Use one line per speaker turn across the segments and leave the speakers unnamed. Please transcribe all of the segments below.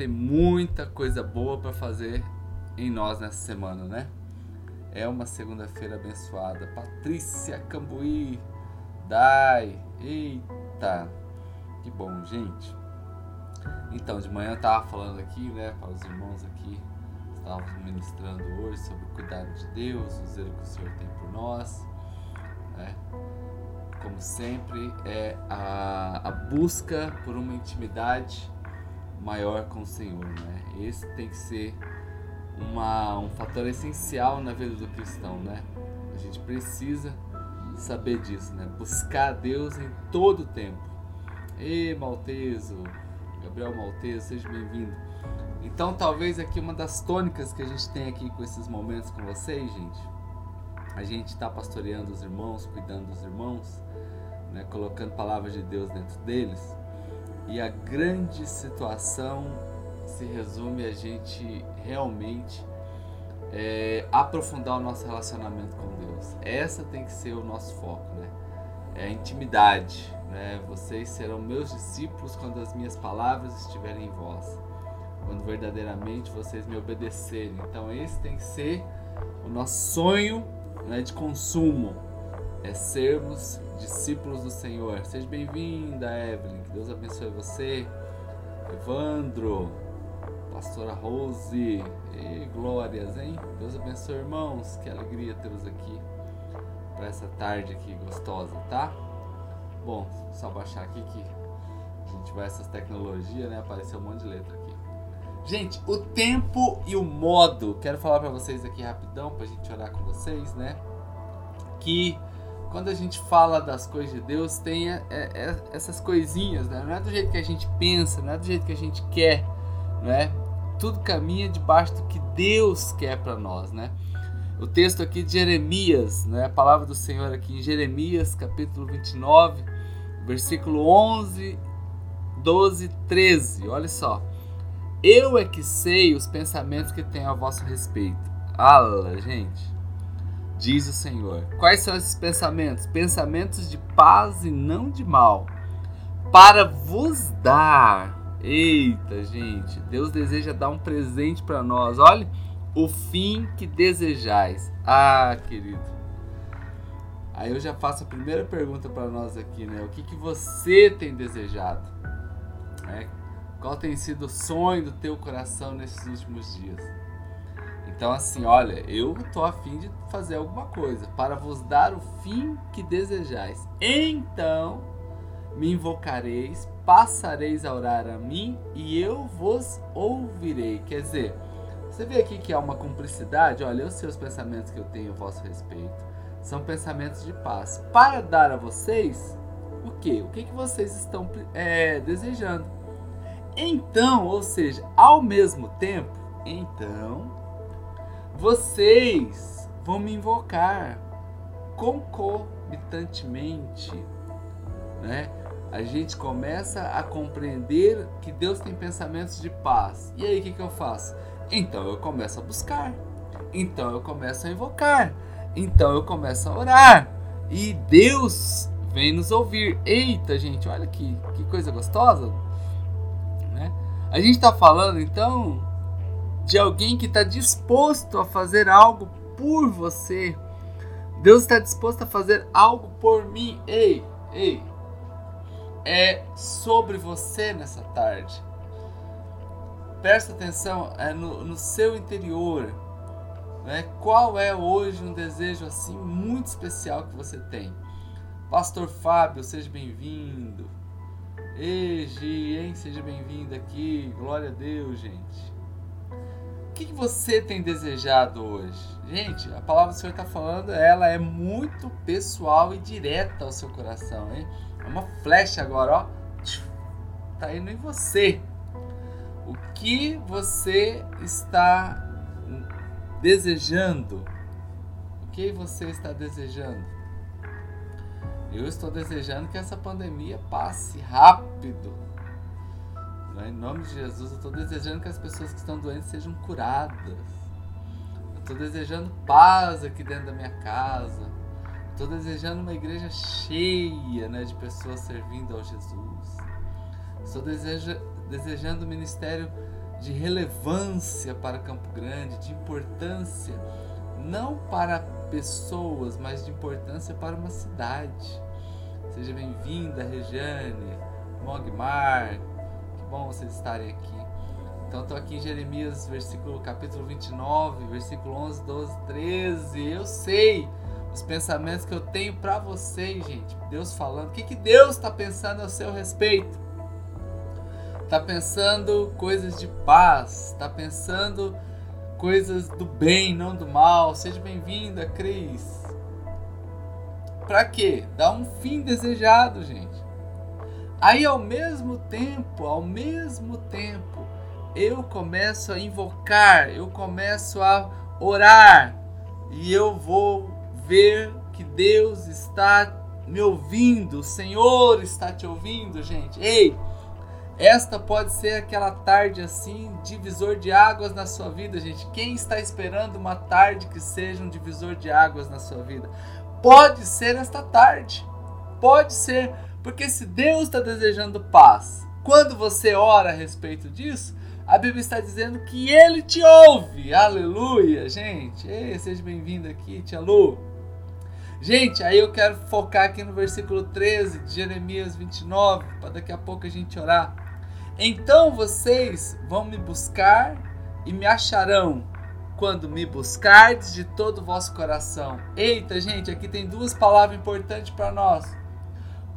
tem muita coisa boa para fazer em nós nessa semana, né? É uma segunda-feira abençoada. Patrícia Cambuí, Dai, eita, que bom, gente. Então, de manhã eu tava falando aqui, né, para os irmãos aqui, estávamos ministrando hoje sobre o cuidado de Deus, o zelo que o Senhor tem por nós, né? Como sempre, é a, a busca por uma intimidade maior com o Senhor, né? Esse tem que ser uma, um fator essencial na vida do cristão, né? A gente precisa saber disso, né? Buscar Deus em todo o tempo. Ei, Malteso, Gabriel Malteso, seja bem-vindo. Então, talvez aqui uma das tônicas que a gente tem aqui com esses momentos com vocês, gente, a gente está pastoreando os irmãos, cuidando dos irmãos, né? colocando palavras de Deus dentro deles. E a grande situação se resume a gente realmente é, aprofundar o nosso relacionamento com Deus. Essa tem que ser o nosso foco, né? É a intimidade, né? Vocês serão meus discípulos quando as minhas palavras estiverem em vós, quando verdadeiramente vocês me obedecerem. Então esse tem que ser o nosso sonho né, de consumo, é sermos discípulos do Senhor. Seja bem-vinda, Evelyn. Que Deus abençoe você. Evandro, pastora Rose. E glórias, hein? Deus abençoe, irmãos. Que alegria tê-los aqui para essa tarde aqui gostosa, tá? Bom, só baixar aqui que a gente vai essas tecnologias, né? Apareceu um monte de letra aqui. Gente, o tempo e o modo. Quero falar para vocês aqui rapidão pra gente orar com vocês, né? Que quando a gente fala das coisas de Deus, tem é, é, essas coisinhas, né? Não é do jeito que a gente pensa, não é do jeito que a gente quer, né? Tudo caminha debaixo do que Deus quer para nós, né? O texto aqui de Jeremias, né? A palavra do Senhor aqui em Jeremias, capítulo 29, versículo 11, 12, 13. Olha só. Eu é que sei os pensamentos que tenho a vosso respeito. Ala, gente diz o Senhor. Quais são esses pensamentos? Pensamentos de paz e não de mal, para vos dar. Eita, gente, Deus deseja dar um presente para nós. Olha, o fim que desejais. Ah, querido. Aí eu já faço a primeira pergunta para nós aqui, né? O que, que você tem desejado? É, qual tem sido o sonho do teu coração nesses últimos dias? Então, assim, olha, eu tô afim de fazer alguma coisa para vos dar o fim que desejais. Então me invocareis, passareis a orar a mim e eu vos ouvirei. Quer dizer, você vê aqui que há uma cumplicidade. Olha, os seus pensamentos que eu tenho a vosso respeito são pensamentos de paz. Para dar a vocês o que? O que, que vocês estão é, desejando? Então, ou seja, ao mesmo tempo, então vocês vão me invocar concomitantemente, né? A gente começa a compreender que Deus tem pensamentos de paz. E aí o que, que eu faço? Então eu começo a buscar. Então eu começo a invocar. Então eu começo a orar. E Deus vem nos ouvir. Eita, gente, olha que, que coisa gostosa. Né? A gente está falando então de alguém que está disposto a fazer algo por você. Deus está disposto a fazer algo por mim. Ei, ei. É sobre você nessa tarde. Presta atenção é no, no seu interior. Né? Qual é hoje um desejo assim muito especial que você tem? Pastor Fábio, seja bem-vindo. Ei, Gi, hein? Seja bem-vindo aqui. Glória a Deus, gente que, que você tem desejado hoje? Gente, a palavra do Senhor está falando, ela é muito pessoal e direta ao seu coração, hein? É uma flecha agora, ó. Tá indo em você. O que você está desejando? O que você está desejando? Eu estou desejando que essa pandemia passe rápido né? Em nome de Jesus, eu estou desejando que as pessoas que estão doentes sejam curadas. Eu estou desejando paz aqui dentro da minha casa. Estou desejando uma igreja cheia né, de pessoas servindo ao Jesus. Estou deseja, desejando o ministério de relevância para Campo Grande, de importância não para pessoas, mas de importância para uma cidade. Seja bem-vinda, Rejane, Mogmar, bom vocês estarem aqui. Então estou aqui em Jeremias, versículo capítulo 29, versículo 11, 12, 13. Eu sei os pensamentos que eu tenho para vocês, gente. Deus falando. O que, que Deus está pensando a seu respeito? Está pensando coisas de paz, está pensando coisas do bem, não do mal. Seja bem-vinda, Cris. Para quê? Dar um fim desejado, gente. Aí ao mesmo tempo, ao mesmo tempo, eu começo a invocar, eu começo a orar e eu vou ver que Deus está me ouvindo, o Senhor está te ouvindo, gente. Ei, esta pode ser aquela tarde assim, divisor de águas na sua vida, gente. Quem está esperando uma tarde que seja um divisor de águas na sua vida? Pode ser esta tarde. Pode ser, porque se Deus está desejando paz, quando você ora a respeito disso, a Bíblia está dizendo que Ele te ouve. Aleluia, gente. Ei, seja bem-vindo aqui, Tia Lu. Gente, aí eu quero focar aqui no versículo 13 de Jeremias 29, para daqui a pouco a gente orar. Então vocês vão me buscar e me acharão quando me buscardes de todo o vosso coração. Eita, gente, aqui tem duas palavras importantes para nós: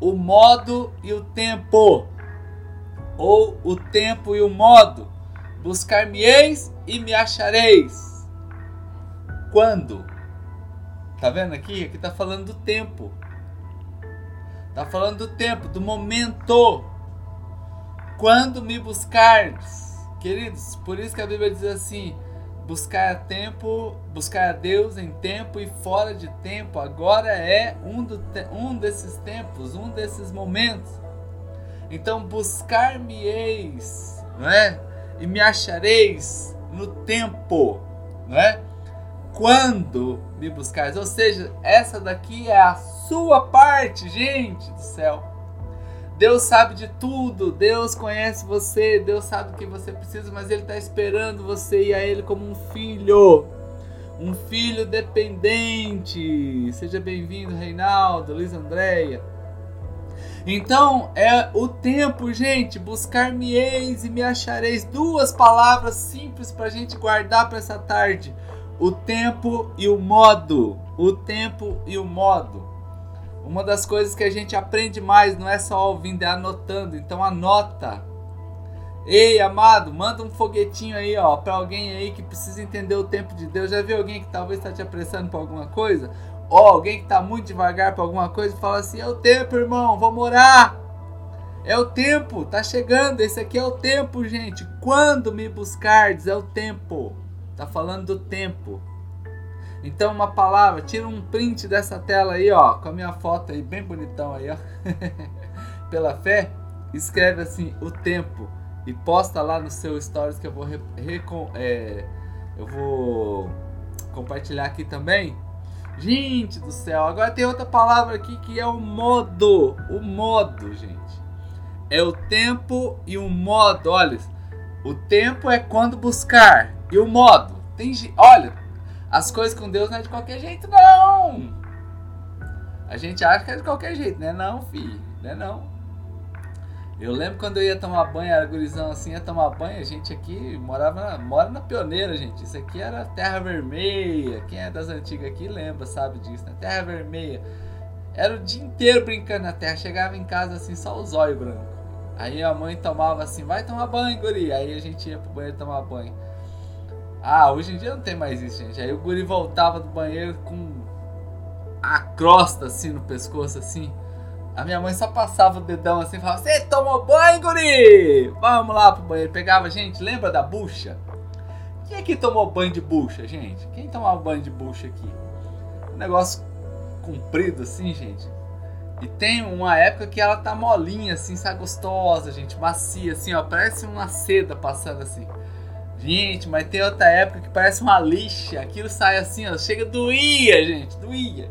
o modo e o tempo. Ou o tempo e o modo. Buscar-me-eis e me achareis. Quando? Tá vendo aqui? Aqui tá falando do tempo. Tá falando do tempo, do momento. Quando me buscardes, queridos, por isso que a Bíblia diz assim: buscar a tempo, buscar a Deus em tempo e fora de tempo. Agora é um, do, um desses tempos, um desses momentos. Então buscar-me-eis, não é? E me achareis no tempo, não é? quando me buscares. Ou seja, essa daqui é a sua parte, gente do céu. Deus sabe de tudo, Deus conhece você, Deus sabe o que você precisa, mas Ele está esperando você ir a Ele como um filho, um filho dependente. Seja bem-vindo, Reinaldo, Luiz Andréia. Então é o tempo, gente. Buscar-me-eis e me achareis. Duas palavras simples para a gente guardar para essa tarde o tempo e o modo. O tempo e o modo. Uma das coisas que a gente aprende mais não é só ouvindo, é anotando. Então anota. Ei, amado, manda um foguetinho aí, ó, para alguém aí que precisa entender o tempo de Deus. Já viu alguém que talvez está te apressando para alguma coisa? Ou alguém que está muito devagar para alguma coisa e fala assim: "É o tempo, irmão, vamos orar". É o tempo, tá chegando. Esse aqui é o tempo, gente. Quando me buscardes, é o tempo. Tá falando do tempo. Então uma palavra, tira um print dessa tela aí, ó, com a minha foto aí bem bonitão aí, ó. Pela fé, escreve assim o tempo e posta lá no seu stories que eu vou é, eu vou compartilhar aqui também. Gente do céu, agora tem outra palavra aqui que é o modo, o modo, gente. É o tempo e o modo. Olha, o tempo é quando buscar e o modo? Tem, olha, as coisas com Deus não é de qualquer jeito, não. A gente acha que é de qualquer jeito, né? Não, filho, né? Não. Eu lembro quando eu ia tomar banho, era gurizão assim, ia tomar banho, a gente aqui morava, mora na pioneira, gente. Isso aqui era terra vermelha. Quem é das antigas aqui lembra, sabe disso, né? Terra vermelha. Era o dia inteiro brincando na terra. Chegava em casa assim, só os olhos brancos. Aí a mãe tomava assim, vai tomar banho, guri. Aí a gente ia pro banheiro tomar banho. Ah, hoje em dia não tem mais isso, gente. Aí o guri voltava do banheiro com a crosta assim no pescoço, assim. A minha mãe só passava o dedão assim e falava: Você tomou banho, guri? Vamos lá pro banheiro. Pegava, gente, lembra da bucha? Quem é que tomou banho de bucha, gente? Quem tomava banho de bucha aqui? Um negócio comprido assim, gente. E tem uma época que ela tá molinha, assim, sabe? Gostosa, gente. Macia, assim, ó. Parece uma seda passando assim. Gente, mas tem outra época que parece uma lixa. Aquilo sai assim, ó. Chega, doía, gente. Doía.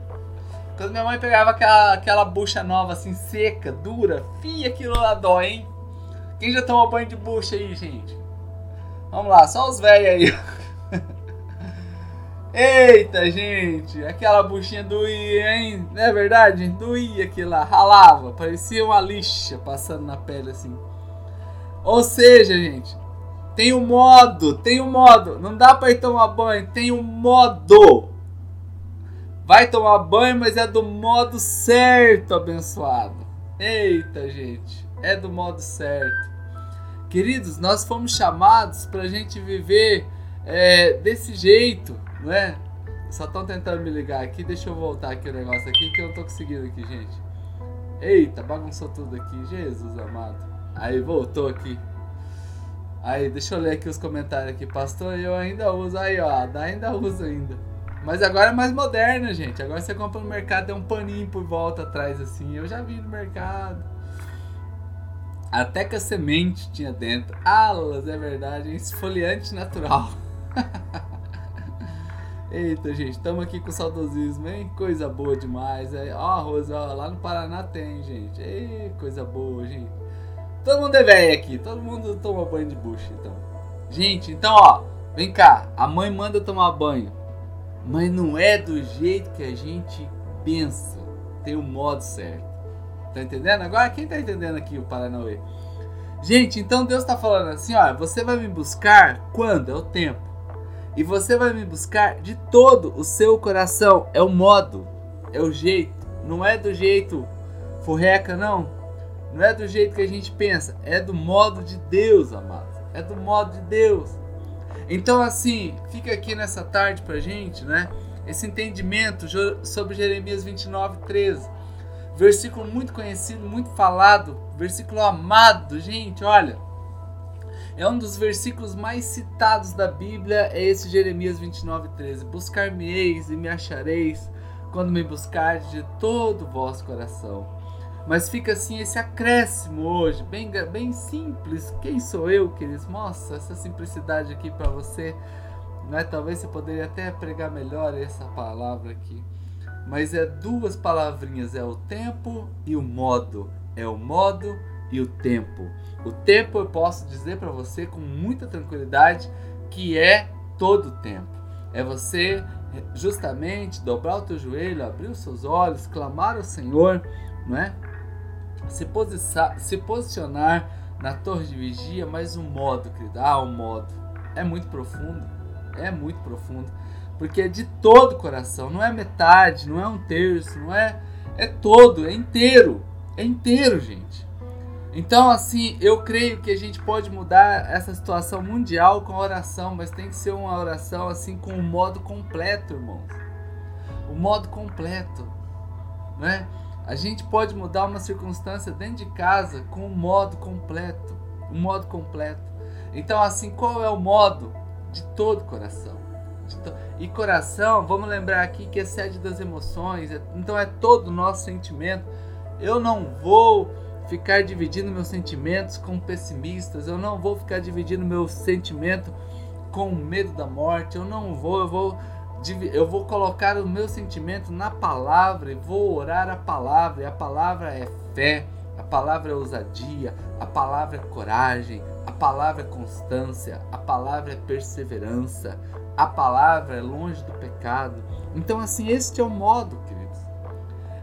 Quando minha mãe pegava aquela, aquela bucha nova, assim, seca, dura. Fia, aquilo lá dói, hein? Quem já tomou banho de bucha aí, gente? Vamos lá, só os velhos aí. Eita, gente, aquela buchinha doía, hein? Não é verdade? Doía aquilo lá, ralava, parecia uma lixa passando na pele assim. Ou seja, gente, tem um modo, tem um modo. Não dá para ir tomar banho, tem um modo. Vai tomar banho, mas é do modo certo, abençoado. Eita, gente, é do modo certo. Queridos, nós fomos chamados para a gente viver é, desse jeito, não é? Só estão tentando me ligar aqui, deixa eu voltar aqui o negócio aqui que eu não tô conseguindo aqui, gente. Eita, bagunçou tudo aqui, Jesus amado. Aí voltou aqui. Aí, deixa eu ler aqui os comentários aqui. Pastor, eu ainda uso. Aí, ó, ainda uso ainda. Mas agora é mais moderna, gente. Agora você compra no mercado, tem um paninho por volta atrás, assim. Eu já vi no mercado. Até que a semente tinha dentro. Alas, é verdade. Esfoliante natural. Eita, gente, estamos aqui com saudosismo, hein? Coisa boa demais. É, ó, a Rose, ó, lá no Paraná tem, gente. Ei, coisa boa, gente. Todo mundo é velho aqui, todo mundo toma banho de bucha, então. Gente, então, ó, vem cá. A mãe manda tomar banho, mas não é do jeito que a gente pensa. Tem o um modo certo. Tá entendendo? Agora, quem tá entendendo aqui o Paranauê? Gente, então Deus tá falando assim, ó, você vai me buscar quando? É o tempo. E você vai me buscar de todo o seu coração. É o modo, é o jeito. Não é do jeito furreca, não. Não é do jeito que a gente pensa, é do modo de Deus, amados. É do modo de Deus. Então, assim, fica aqui nessa tarde pra gente, né? Esse entendimento sobre Jeremias 29, 13. Versículo muito conhecido, muito falado, versículo amado, gente, olha. É um dos versículos mais citados da Bíblia, é esse Jeremias 29, 13. Buscar-me-eis e me achareis quando me buscardes de todo o vosso coração. Mas fica assim esse acréscimo hoje, bem, bem simples. Quem sou eu, queridos? Mostra essa simplicidade aqui para você. Né? Talvez você poderia até pregar melhor essa palavra aqui. Mas é duas palavrinhas, é o tempo e o modo. É o modo e o tempo. O tempo eu posso dizer para você com muita tranquilidade que é todo o tempo. É você justamente dobrar o teu joelho, abrir os seus olhos, clamar ao Senhor, não é? Se, posicionar, se posicionar na torre de vigia, mas o modo, querido, ah, o modo é muito profundo, é muito profundo, porque é de todo o coração, não é metade, não é um terço, não é, é todo, é inteiro, é inteiro, gente. Então, assim, eu creio que a gente pode mudar essa situação mundial com a oração, mas tem que ser uma oração assim com o modo completo, irmãos. O modo completo, né? A gente pode mudar uma circunstância dentro de casa com um modo completo, um modo completo. Então, assim, qual é o modo de todo coração? To... E coração, vamos lembrar aqui que é sede das emoções, é... então é todo o nosso sentimento. Eu não vou ficar dividindo meus sentimentos com pessimistas, eu não vou ficar dividindo meu sentimento com medo da morte, eu não vou, eu vou eu vou colocar o meu sentimento na palavra e vou orar a palavra. E a palavra é fé, a palavra é ousadia, a palavra é coragem, a palavra é constância, a palavra é perseverança, a palavra é longe do pecado. Então, assim, este é o modo, queridos.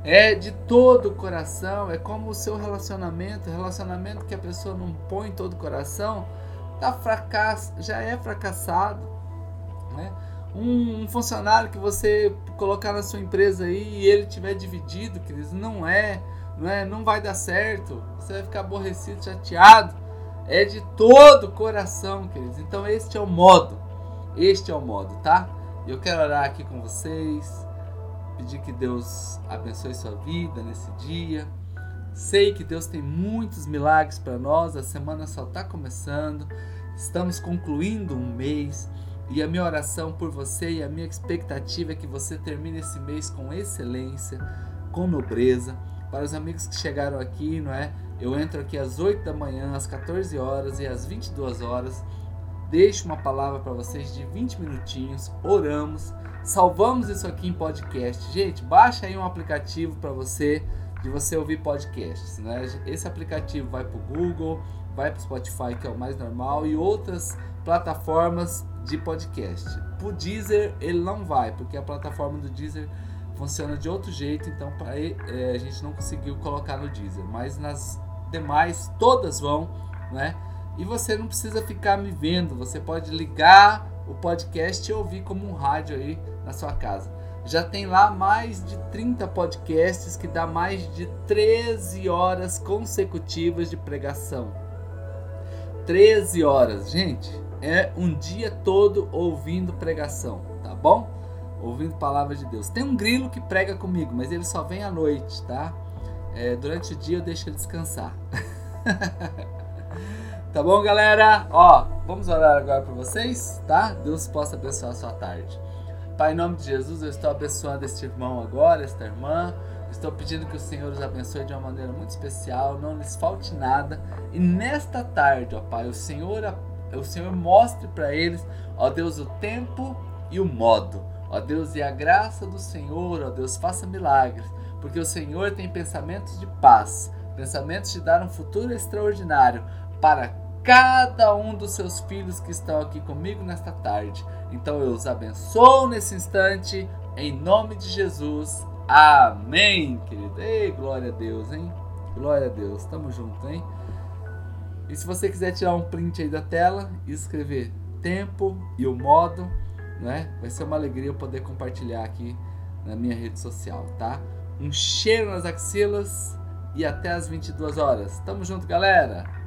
É de todo o coração, é como o seu relacionamento, relacionamento que a pessoa não põe todo o coração, tá fracasso, já é fracassado, né? Um, funcionário que você colocar na sua empresa aí e ele tiver dividido, queridos, não é, não é, não vai dar certo. Você vai ficar aborrecido, chateado. É de todo o coração, queridos. Então este é o modo. Este é o modo, tá? Eu quero orar aqui com vocês, pedir que Deus abençoe sua vida nesse dia. Sei que Deus tem muitos milagres para nós. A semana só está começando. Estamos concluindo um mês. E a minha oração por você e a minha expectativa é que você termine esse mês com excelência, com nobreza. Para os amigos que chegaram aqui, não é? Eu entro aqui às 8 da manhã, às 14 horas e às 22 horas. Deixo uma palavra para vocês de 20 minutinhos, oramos, salvamos isso aqui em podcast. Gente, baixa aí um aplicativo para você de você ouvir podcasts, né? Esse aplicativo vai para o Google, vai para o Spotify, que é o mais normal, e outras plataformas de podcast. Pro Deezer ele não vai, porque a plataforma do Deezer funciona de outro jeito, então para é, a gente não conseguiu colocar no Deezer, mas nas demais todas vão, né? E você não precisa ficar me vendo, você pode ligar o podcast e ouvir como um rádio aí na sua casa. Já tem lá mais de 30 podcasts que dá mais de 13 horas consecutivas de pregação. 13 horas, gente, é um dia todo ouvindo pregação, tá bom? Ouvindo palavra de Deus. Tem um grilo que prega comigo, mas ele só vem à noite, tá? É, durante o dia eu deixo ele descansar. tá bom, galera? Ó, vamos orar agora por vocês, tá? Deus possa abençoar a sua tarde. Pai, em nome de Jesus, eu estou abençoando este irmão agora, esta irmã. Estou pedindo que o Senhor os abençoe de uma maneira muito especial, não lhes falte nada. E nesta tarde, ó Pai, o Senhor, o Senhor mostre para eles, ó Deus, o tempo e o modo. Ó Deus, e a graça do Senhor, ó Deus, faça milagres, porque o Senhor tem pensamentos de paz, pensamentos de dar um futuro extraordinário para cada um dos seus filhos que estão aqui comigo nesta tarde. Então eu os abençoo nesse instante, em nome de Jesus. Amém, querido. Ei, glória a Deus, hein? Glória a Deus. Tamo junto, hein? E se você quiser tirar um print aí da tela e escrever tempo e o modo, né? Vai ser uma alegria eu poder compartilhar aqui na minha rede social, tá? Um cheiro nas axilas e até as 22 horas. Tamo junto, galera!